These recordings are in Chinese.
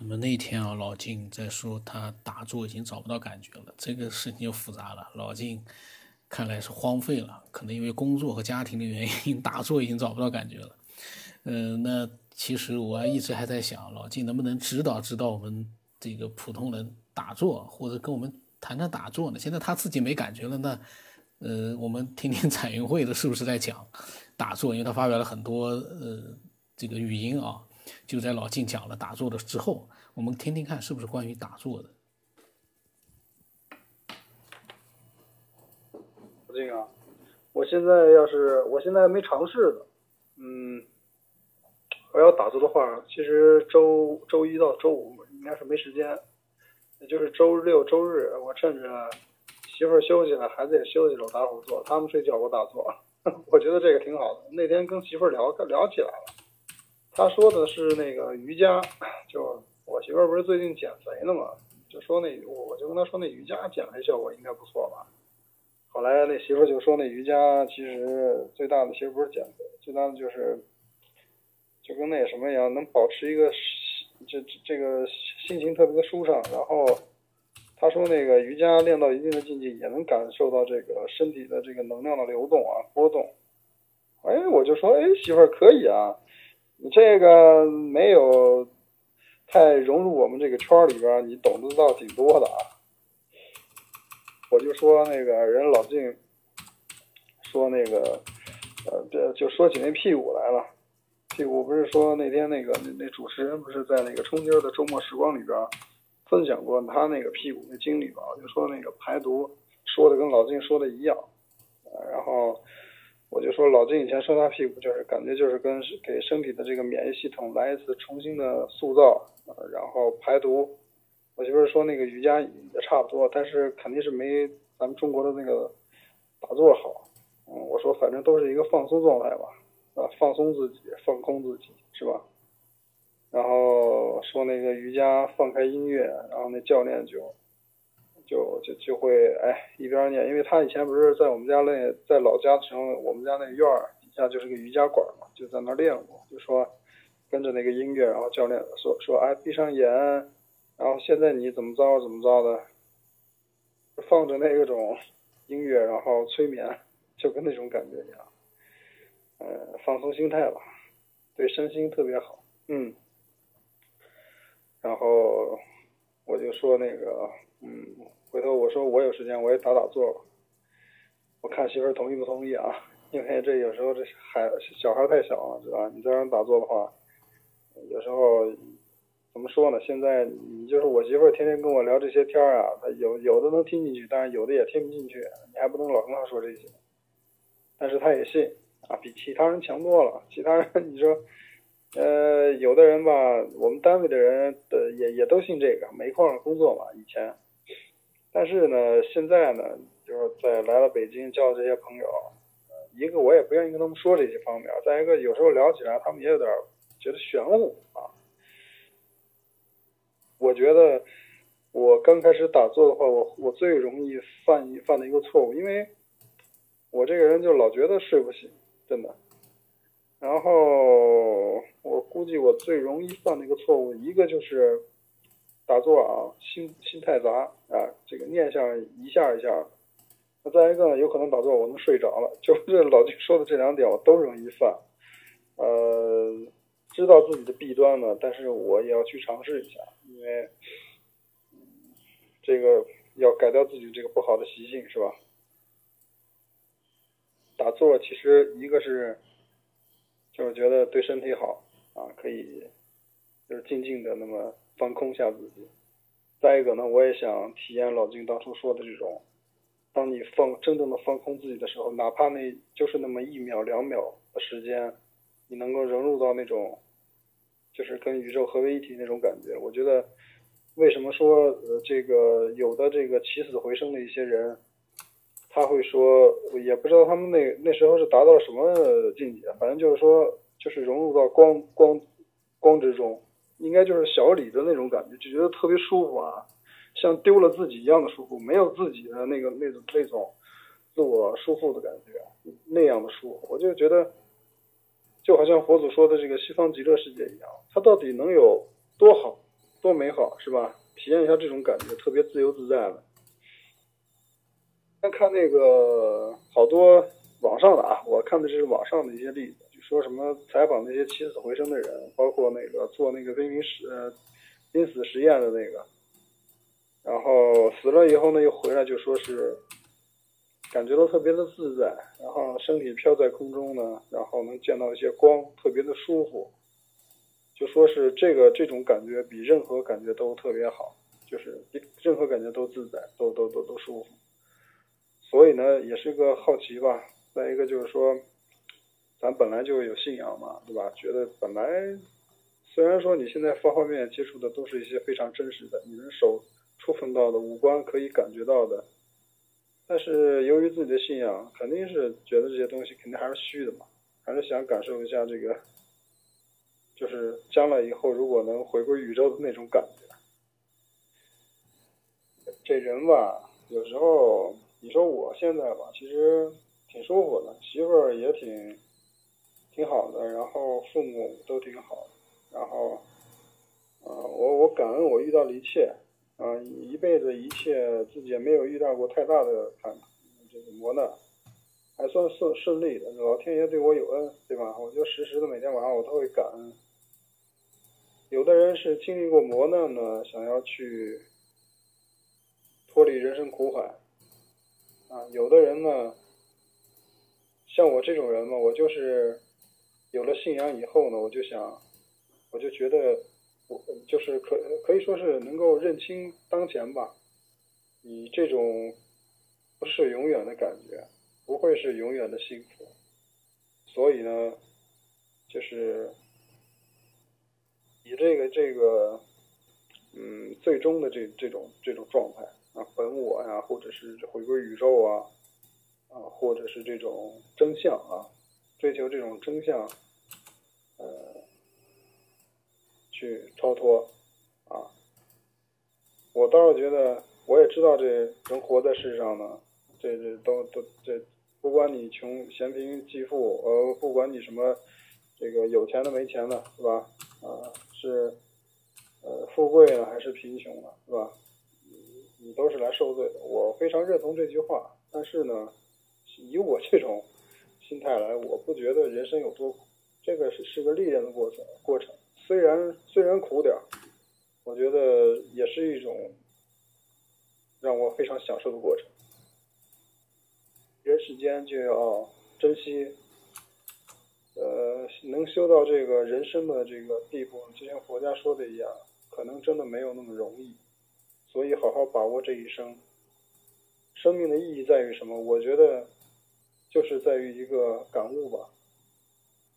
那么那天啊，老金在说他打坐已经找不到感觉了，这个事情就复杂了。老金看来是荒废了，可能因为工作和家庭的原因，打坐已经找不到感觉了。嗯，那其实我一直还在想，老金能不能指导指导我们这个普通人打坐，或者跟我们谈谈打坐呢？现在他自己没感觉了，那呃，我们听听彩云会的是不是在讲打坐？因为他发表了很多呃这个语音啊。就在老静讲了打坐的之后，我们听听看是不是关于打坐的。老静啊，我现在要是我现在没尝试呢，嗯，我要打坐的话，其实周周一到周五应该是没时间，也就是周六周日，我趁着媳妇儿休息了，孩子也休息了，打会儿坐，他们睡觉我打坐，我觉得这个挺好的。那天跟媳妇儿聊聊起来了。他说的是那个瑜伽，就我媳妇儿不是最近减肥呢嘛，就说那我我就跟他说那瑜伽减肥效果应该不错吧。后来那媳妇儿就说那瑜伽其实最大的其实不是减肥，最大的就是就跟那什么一样，能保持一个这这个心情特别的舒畅。然后他说那个瑜伽练到一定的境界，也能感受到这个身体的这个能量的流动啊波动。哎，我就说哎媳妇儿可以啊。你这个没有太融入我们这个圈里边，你懂得倒挺多的啊。我就说那个人老静说那个呃，这就说起那屁股来了。屁股不是说那天那个那那主持人不是在那个冲今儿的周末时光里边分享过他那个屁股的经历嘛？就说那个排毒说的跟老静说的一样，呃然后。我就说老金以前说他屁股就是感觉就是跟给身体的这个免疫系统来一次重新的塑造，呃，然后排毒。我媳妇说那个瑜伽也差不多，但是肯定是没咱们中国的那个打坐好。嗯，我说反正都是一个放松状态吧，啊，放松自己，放空自己，是吧？然后说那个瑜伽放开音乐，然后那教练就。就就就会哎一边念，因为他以前不是在我们家那在老家城，我们家那院儿底下就是个瑜伽馆嘛，就在那练过。就说跟着那个音乐，然后教练说说哎闭上眼，然后现在你怎么着怎么着的，放着那种音乐，然后催眠，就跟那种感觉一样，呃放松心态吧，对身心特别好，嗯。然后我就说那个嗯。回头我说我有时间我也打打坐，我看媳妇儿同意不同意啊？因为这有时候这孩小孩太小了，知道吧？你在那打坐的话，有时候怎么说呢？现在你就是我媳妇儿天天跟我聊这些天儿啊，她有有的能听进去，但是有的也听不进去。你还不能老跟她说这些，但是她也信啊，比其他人强多了。其他人你说，呃，有的人吧，我们单位的人的也也都信这个，煤矿工作嘛，以前。但是呢，现在呢，就是在来了北京交这些朋友，一个我也不愿意跟他们说这些方面，再一个有时候聊起来，他们也有点觉得玄乎啊。我觉得我刚开始打坐的话，我我最容易犯一犯的一个错误，因为我这个人就老觉得睡不醒，真的。然后我估计我最容易犯的一个错误，一个就是。打坐啊，心心太杂啊，这个念想一下一下。那再一个呢，有可能打坐我能睡着了，就是 老金说的这两点我都容易犯。呃，知道自己的弊端呢，但是我也要去尝试一下，因为这个要改掉自己这个不好的习性，是吧？打坐其实一个是，就是觉得对身体好啊，可以就是静静的那么。放空下自己，再一个呢，我也想体验老金当初说的这种，当你放真正的放空自己的时候，哪怕那就是那么一秒两秒的时间，你能够融入到那种，就是跟宇宙合为一体那种感觉。我觉得，为什么说呃这个有的这个起死回生的一些人，他会说，也不知道他们那那时候是达到什么境界，反正就是说，就是融入到光光光之中。应该就是小李的那种感觉，就觉得特别舒服啊，像丢了自己一样的舒服，没有自己的那个那种那种自我束缚的感觉，那样的舒服，我就觉得就好像佛祖说的这个西方极乐世界一样，它到底能有多好？多美好，是吧？体验一下这种感觉，特别自由自在的。先看那个好多网上的啊，我看的是网上的一些例子，说什么采访那些起死回生的人，包括那个做那个濒临实濒死实验的那个，然后死了以后呢，又回来就说是感觉到特别的自在，然后身体飘在空中呢，然后能见到一些光，特别的舒服，就说是这个这种感觉比任何感觉都特别好，就是比任何感觉都自在，都都都都舒服。所以呢，也是个好奇吧。再一个就是说，咱本来就有信仰嘛，对吧？觉得本来虽然说你现在方方面面接触的都是一些非常真实的，你能手触碰到的、五官可以感觉到的，但是由于自己的信仰，肯定是觉得这些东西肯定还是虚的嘛，还是想感受一下这个，就是将来以后如果能回归宇宙的那种感觉。这人吧，有时候。你说我现在吧，其实挺舒服的，媳妇儿也挺挺好的，然后父母都挺好，然后，呃，我我感恩我遇到的一切，啊，一辈子一切自己也没有遇到过太大的坎，这个磨难，还算顺顺利的，老天爷对我有恩，对吧？我就时时的每天晚上我都会感恩。有的人是经历过磨难呢，想要去脱离人生苦海。啊，有的人呢，像我这种人嘛，我就是有了信仰以后呢，我就想，我就觉得，我就是可可以说是能够认清当前吧，你这种不是永远的感觉，不会是永远的幸福，所以呢，就是以这个这个，嗯，最终的这这种这种状态。啊，本我呀，或者是回归宇宙啊，啊，或者是这种真相啊，追求这种真相，呃，去超脱啊。我倒是觉得，我也知道这人活在世上呢，这这都都这，不管你穷嫌贫济富，呃，不管你什么这个有钱的没钱的，是吧？啊，是呃富贵呢还是贫穷呢，是吧？你都是来受罪的，我非常认同这句话。但是呢，以我这种心态来，我不觉得人生有多苦，这个是是个历练的过程。过程虽然虽然苦点儿，我觉得也是一种让我非常享受的过程。人世间就要珍惜，呃，能修到这个人生的这个地步，就像佛家说的一样，可能真的没有那么容易。所以，好好把握这一生。生命的意义在于什么？我觉得，就是在于一个感悟吧。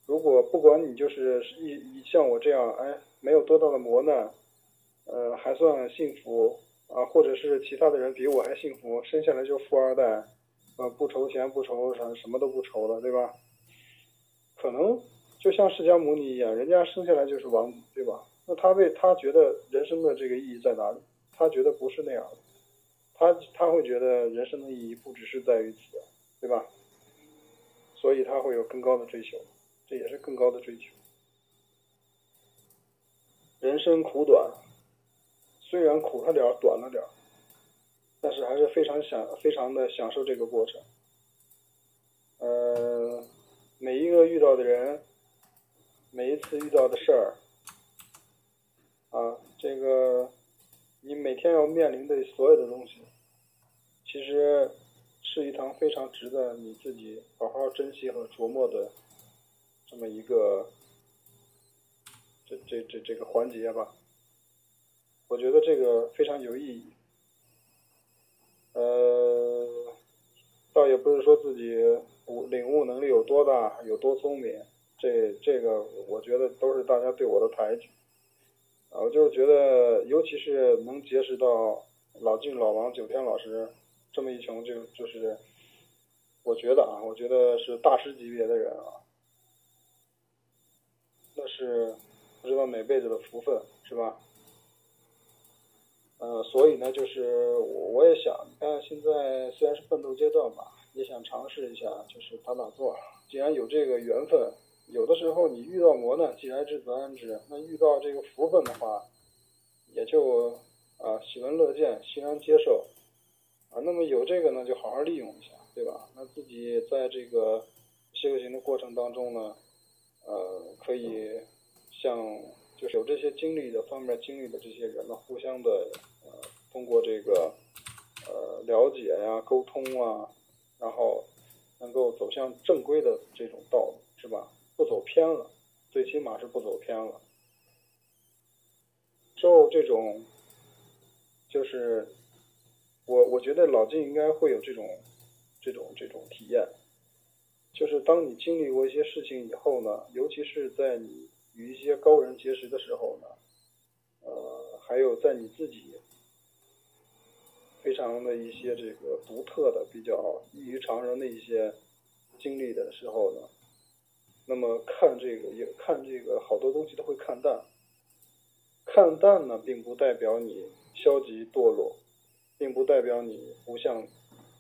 如果不管你就是一一像我这样，哎，没有多大的磨难，呃，还算幸福啊，或者是其他的人比我还幸福，生下来就富二代，呃，不愁钱不愁啥，什么都不愁了，对吧？可能就像释迦牟尼一样，人家生下来就是王子，对吧？那他为他觉得人生的这个意义在哪里？他觉得不是那样的，他他会觉得人生的意义不只是在于此，对吧？所以他会有更高的追求，这也是更高的追求。人生苦短，虽然苦了点儿，短了点儿，但是还是非常享，非常的享受这个过程。呃，每一个遇到的人，每一次遇到的事儿，啊，这个。你每天要面临的所有的东西，其实是一堂非常值得你自己好好珍惜和琢磨的这么一个这这这这个环节吧。我觉得这个非常有意义。呃，倒也不是说自己悟领悟能力有多大，有多聪明，这这个我觉得都是大家对我的抬举。啊，我就是觉得，尤其是能结识到老晋、老王、九天老师这么一群，就就是，我觉得啊，我觉得是大师级别的人啊，那是不知道哪辈子的福分，是吧？呃，所以呢，就是我我也想，你看现在虽然是奋斗阶段吧，也想尝试一下，就是打打坐。既然有这个缘分。有的时候你遇到磨难，既来之则安之。那遇到这个福分的话，也就啊喜闻乐见，欣然接受啊。那么有这个呢，就好好利用一下，对吧？那自己在这个修行的过程当中呢，呃，可以像就是有这些经历的方面经历的这些人呢，互相的呃通过这个呃了解呀、沟通啊，然后能够走向正规的这种道路，是吧？不走偏了，最起码是不走偏了。受这种，就是我我觉得老晋应该会有这种这种这种体验，就是当你经历过一些事情以后呢，尤其是在你与一些高人结识的时候呢，呃，还有在你自己非常的一些这个独特的、比较异于常人的一些经历的时候呢，那么看这个也看这个好多东西都会看淡。看淡呢，并不代表你消极堕落，并不代表你不向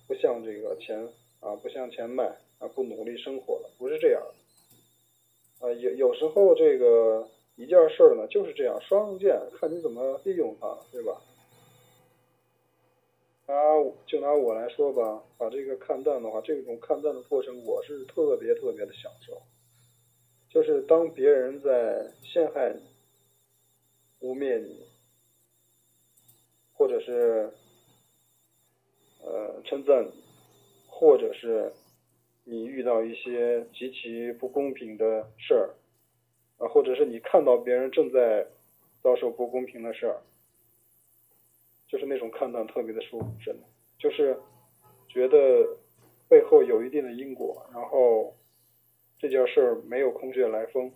不向这个钱啊不向钱迈啊不努力生活了，不是这样的。啊，有有时候这个一件事儿呢就是这样，双刃剑，看你怎么利用它，对吧？拿就拿我来说吧，把这个看淡的话，这种看淡的过程，我是特别特别的享受。就是当别人在陷害你。污蔑你，或者是称赞你，或者是你遇到一些极其不公平的事儿啊，或者是你看到别人正在遭受不公平的事儿，就是那种看淡特别的舒服，真的，就是觉得背后有一定的因果，然后这件事儿没有空穴来风。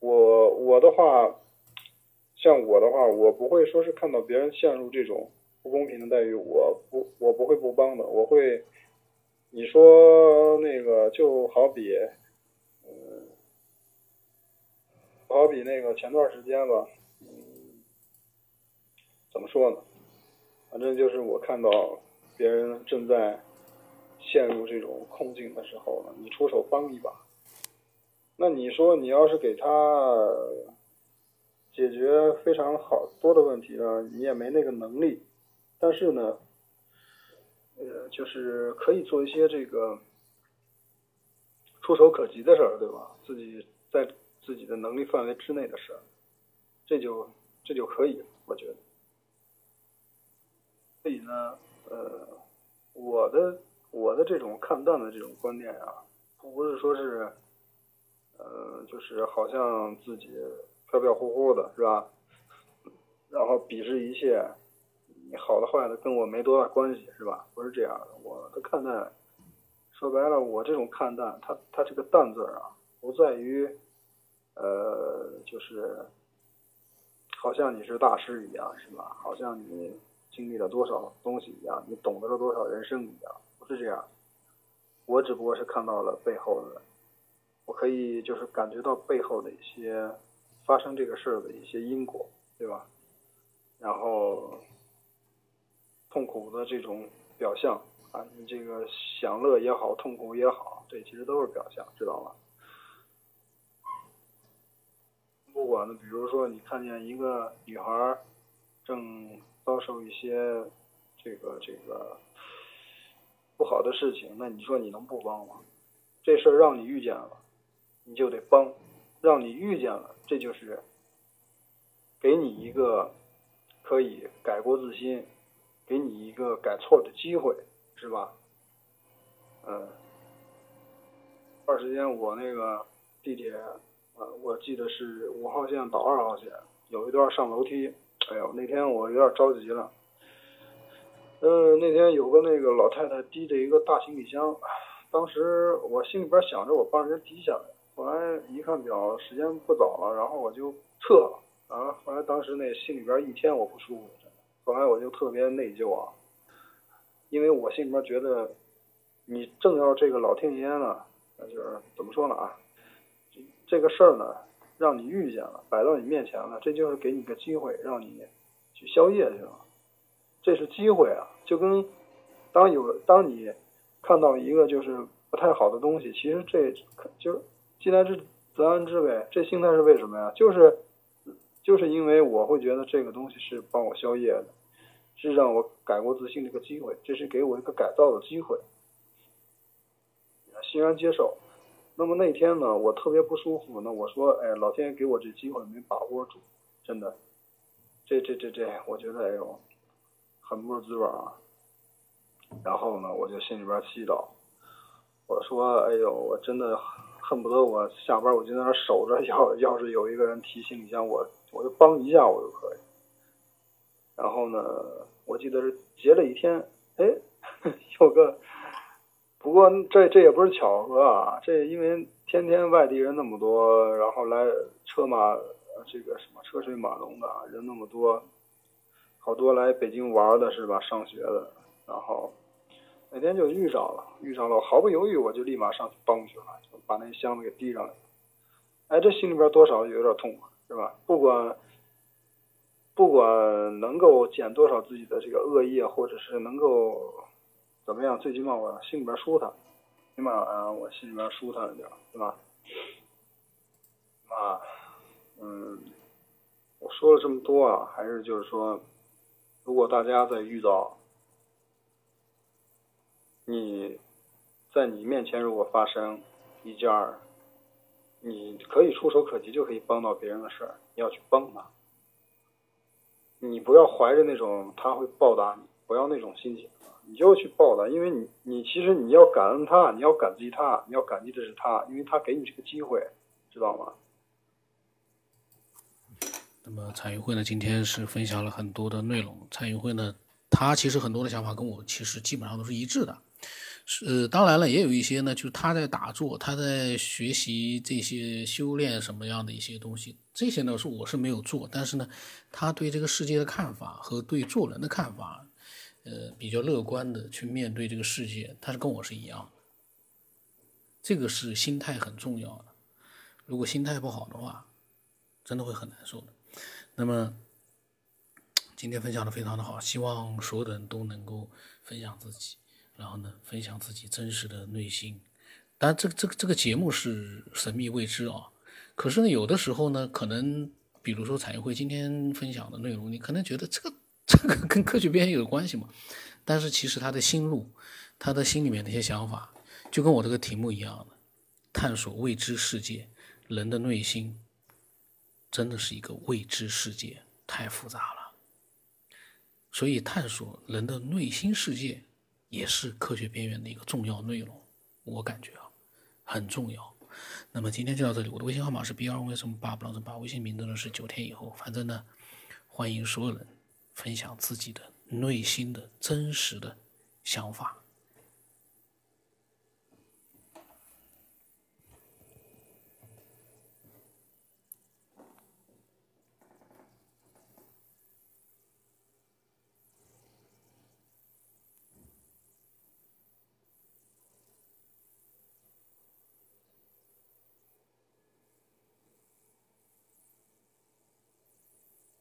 我我的话。像我的话，我不会说是看到别人陷入这种不公平的待遇，我不，我不会不帮的。我会，你说那个就好比，嗯，好比那个前段时间吧，怎么说呢？反正就是我看到别人正在陷入这种困境的时候呢，你出手帮一把，那你说你要是给他。解决非常好多的问题呢，你也没那个能力，但是呢，呃，就是可以做一些这个触手可及的事儿，对吧？自己在自己的能力范围之内的事儿，这就这就可以，我觉得。所以呢，呃，我的我的这种看淡的这种观念啊，不是说是，呃，就是好像自己。飘飘忽忽的是吧？然后鄙视一切，你好的坏的跟我没多大关系是吧？不是这样的，我的看淡，说白了，我这种看淡，它它这个淡字啊，不在于，呃，就是好像你是大师一样是吧？好像你经历了多少东西一样，你懂得了多少人生一样，不是这样。我只不过是看到了背后的，我可以就是感觉到背后的一些。发生这个事儿的一些因果，对吧？然后痛苦的这种表象啊，你这个享乐也好，痛苦也好，这其实都是表象，知道吗？不管呢，比如说你看见一个女孩正遭受一些这个这个不好的事情，那你说你能不帮吗？这事儿让你遇见了，你就得帮。让你遇见了，这就是给你一个可以改过自新，给你一个改错的机会，是吧？嗯，段时间我那个地铁，呃，我记得是五号线到二号线，有一段上楼梯，哎呦，那天我有点着急了。嗯，那天有个那个老太太提着一个大行李箱，当时我心里边想着我帮人提下来。后来一看表，时间不早了，然后我就撤了啊。后来当时那心里边一天我不舒服，后来我就特别内疚啊，因为我心里边觉得，你正要这个老天爷呢，就是怎么说呢啊，这个事儿呢，让你遇见了，摆到你面前了，这就是给你个机会，让你去宵夜去了，这是机会啊。就跟当有当你看到一个就是不太好的东西，其实这就是。既来之则安之呗，这心态是为什么呀？就是，就是因为我会觉得这个东西是帮我消业的，是让我改过自新的一个机会，这是给我一个改造的机会，欣然接受。那么那天呢，我特别不舒服，呢我说，哎，老天爷给我这机会没把握住，真的，这这这这，我觉得哎呦，很不是滋味啊。然后呢，我就心里边祈祷，我说，哎呦，我真的恨不得我下班我就在那守着，要要是有一个人提醒一下我，我就帮一下我就可以。然后呢，我记得是结了一天，哎，有个。不过这这也不是巧合啊，这因为天天外地人那么多，然后来车马这个什么车水马龙的人那么多，好多来北京玩的是吧？上学的，然后那天就遇上了，遇上了，我毫不犹豫我就立马上去帮去了，就把那箱子给提上来。哎，这心里边多少有点痛快，是吧？不管不管能够减多少自己的这个恶业，或者是能够。怎么样？最起码我心里边舒坦，起码啊，我心里边舒坦一点，对吧？啊，嗯，我说了这么多啊，还是就是说，如果大家在遇到你在你面前如果发生一件儿你可以触手可及就可以帮到别人的事儿，你要去帮他，你不要怀着那种他会报答你，不要那种心情。你就去报答，因为你你其实你要感恩他，你要感激他，你要感激的是他，因为他给你这个机会，知道吗？那么彩云会呢，今天是分享了很多的内容。彩云会呢，他其实很多的想法跟我其实基本上都是一致的。是，当然了，也有一些呢，就是他在打坐，他在学习这些修炼什么样的一些东西，这些呢是我是没有做，但是呢，他对这个世界的看法和对做人的看法。呃，比较乐观的去面对这个世界，他是跟我是一样的。这个是心态很重要的。如果心态不好的话，真的会很难受的。那么今天分享的非常的好，希望所有的人都能够分享自己，然后呢，分享自己真实的内心。当然，这个这个这个节目是神秘未知啊。可是呢，有的时候呢，可能比如说产业会今天分享的内容，你可能觉得这个。这个跟科学边缘有关系嘛？但是其实他的心路，他的心里面那些想法，就跟我这个题目一样的，探索未知世界，人的内心真的是一个未知世界，太复杂了。所以探索人的内心世界，也是科学边缘的一个重要内容，我感觉啊，很重要。那么今天就到这里，我的微信号码是 B 二为什么八不让人八，微信名字呢是九天以后，反正呢，欢迎所有人。分享自己的内心的真实的想法。